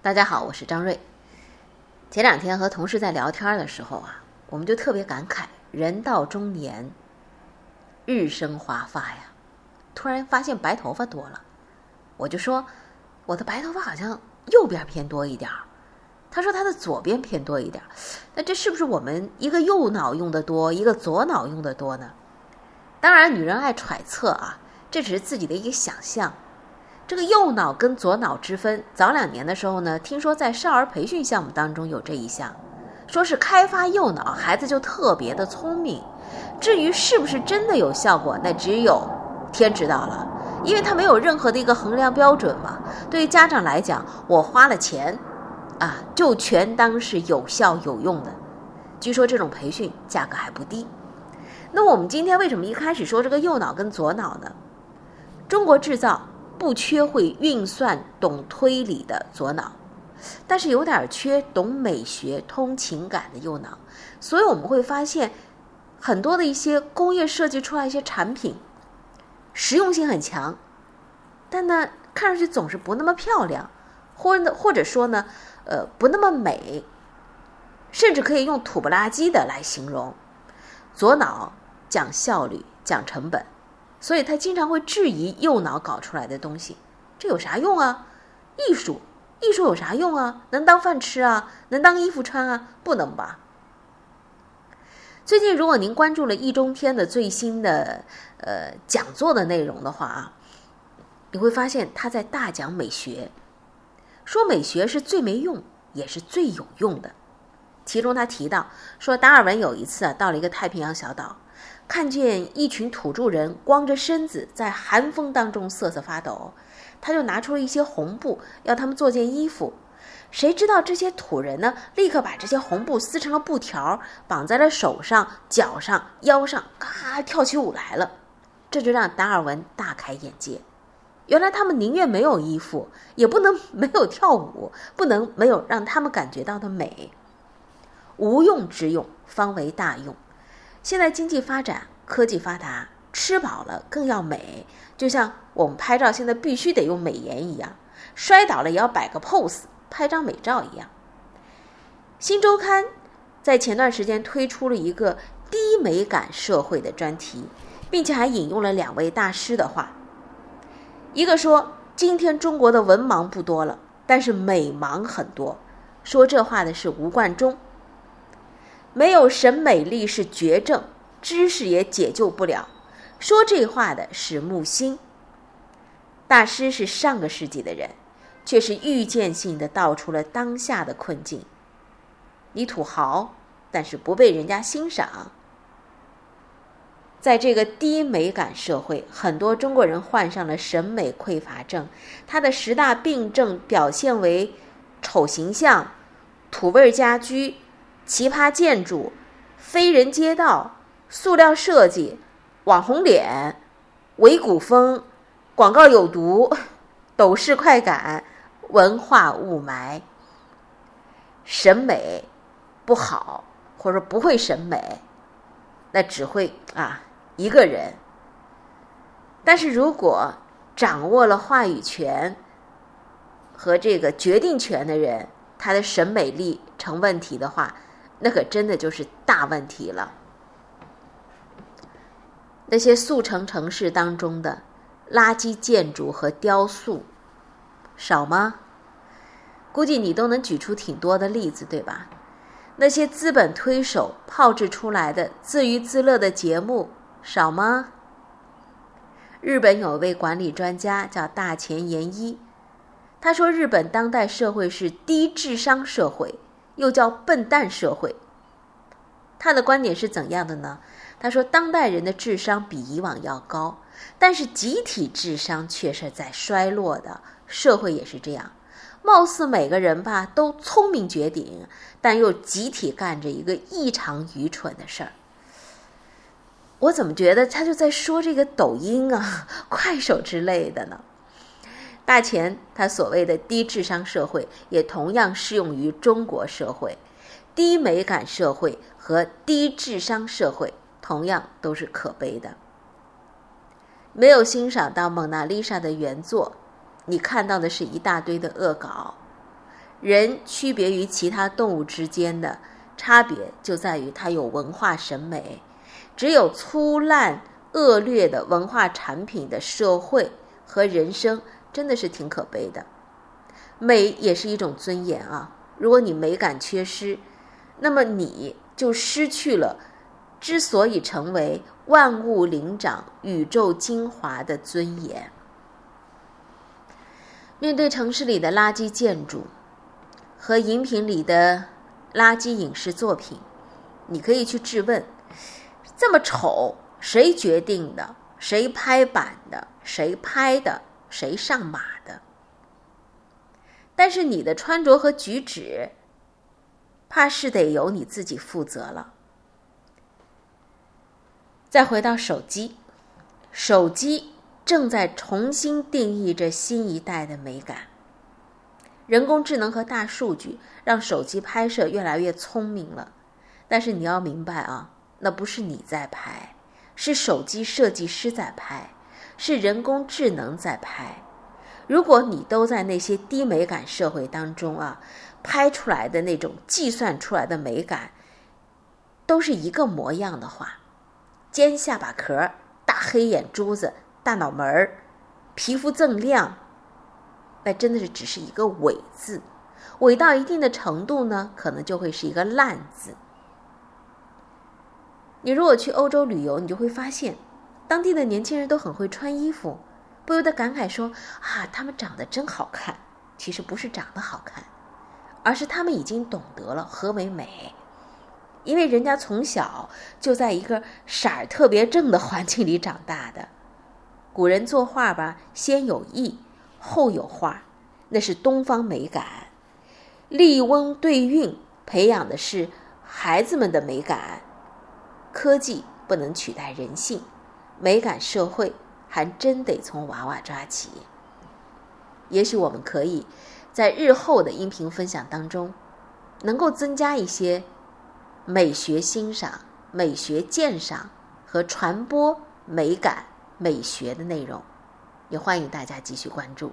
大家好，我是张瑞。前两天和同事在聊天的时候啊，我们就特别感慨，人到中年，日生华发呀，突然发现白头发多了。我就说，我的白头发好像右边偏多一点儿。他说他的左边偏多一点儿。那这是不是我们一个右脑用的多，一个左脑用的多呢？当然，女人爱揣测啊，这只是自己的一个想象。这个右脑跟左脑之分，早两年的时候呢，听说在少儿培训项目当中有这一项，说是开发右脑，孩子就特别的聪明。至于是不是真的有效果，那只有天知道了，因为它没有任何的一个衡量标准嘛。对于家长来讲，我花了钱，啊，就全当是有效有用的。据说这种培训价格还不低。那我们今天为什么一开始说这个右脑跟左脑呢？中国制造。不缺会运算、懂推理的左脑，但是有点缺懂美学、通情感的右脑。所以我们会发现，很多的一些工业设计出来一些产品，实用性很强，但呢，看上去总是不那么漂亮，或或者说呢，呃，不那么美，甚至可以用土不拉几的来形容。左脑讲效率、讲成本。所以他经常会质疑右脑搞出来的东西，这有啥用啊？艺术，艺术有啥用啊？能当饭吃啊？能当衣服穿啊？不能吧？最近，如果您关注了易中天的最新的呃讲座的内容的话啊，你会发现他在大讲美学，说美学是最没用也是最有用的。其中他提到说，达尔文有一次啊到了一个太平洋小岛。看见一群土著人光着身子在寒风当中瑟瑟发抖，他就拿出了一些红布，要他们做件衣服。谁知道这些土人呢？立刻把这些红布撕成了布条，绑在了手上、脚上、腰上，咔跳起舞来了。这就让达尔文大开眼界。原来他们宁愿没有衣服，也不能没有跳舞，不能没有让他们感觉到的美。无用之用，方为大用。现在经济发展，科技发达，吃饱了更要美，就像我们拍照现在必须得用美颜一样，摔倒了也要摆个 pose，拍张美照一样。新周刊在前段时间推出了一个低美感社会的专题，并且还引用了两位大师的话，一个说今天中国的文盲不多了，但是美盲很多。说这话的是吴冠中。没有审美力是绝症，知识也解救不了。说这话的是木心大师，是上个世纪的人，却是预见性的道出了当下的困境。你土豪，但是不被人家欣赏。在这个低美感社会，很多中国人患上了审美匮乏症。他的十大病症表现为丑形象、土味家居。奇葩建筑、非人街道、塑料设计、网红脸、伪古风、广告有毒、抖式快感、文化雾霾、审美不好，或者说不会审美，那只会啊一个人。但是如果掌握了话语权和这个决定权的人，他的审美力成问题的话，那可真的就是大问题了。那些速成城市当中的垃圾建筑和雕塑少吗？估计你都能举出挺多的例子，对吧？那些资本推手炮制出来的自娱自乐的节目少吗？日本有位管理专家叫大前研一，他说日本当代社会是低智商社会。又叫笨蛋社会。他的观点是怎样的呢？他说，当代人的智商比以往要高，但是集体智商却是在衰落的。社会也是这样，貌似每个人吧都聪明绝顶，但又集体干着一个异常愚蠢的事儿。我怎么觉得他就在说这个抖音啊、快手之类的呢？大钱他所谓的低智商社会，也同样适用于中国社会。低美感社会和低智商社会，同样都是可悲的。没有欣赏到蒙娜丽莎的原作，你看到的是一大堆的恶搞。人区别于其他动物之间的差别就在于它有文化审美。只有粗烂恶劣的文化产品的社会和人生，真的是挺可悲的。美也是一种尊严啊！如果你美感缺失，那么你就失去了之所以成为万物灵长、宇宙精华的尊严。面对城市里的垃圾建筑和饮品里的垃圾影视作品，你可以去质问：这么丑，谁决定的？谁拍板的？谁拍的？谁上马的？但是你的穿着和举止，怕是得由你自己负责了。再回到手机，手机。正在重新定义着新一代的美感。人工智能和大数据让手机拍摄越来越聪明了，但是你要明白啊，那不是你在拍，是手机设计师在拍，是人工智能在拍。如果你都在那些低美感社会当中啊，拍出来的那种计算出来的美感，都是一个模样的话，尖下巴壳、大黑眼珠子。大脑门儿，皮肤锃亮，那真的是只是一个伪字，伪到一定的程度呢，可能就会是一个烂字。你如果去欧洲旅游，你就会发现，当地的年轻人都很会穿衣服，不由得感慨说：“啊，他们长得真好看。”其实不是长得好看，而是他们已经懂得了何为美，因为人家从小就在一个色儿特别正的环境里长大的。古人作画吧，先有意，后有画，那是东方美感。立翁对韵，培养的是孩子们的美感。科技不能取代人性，美感社会还真得从娃娃抓起。也许我们可以在日后的音频分享当中，能够增加一些美学欣赏、美学鉴赏和传播美感。美学的内容，也欢迎大家继续关注。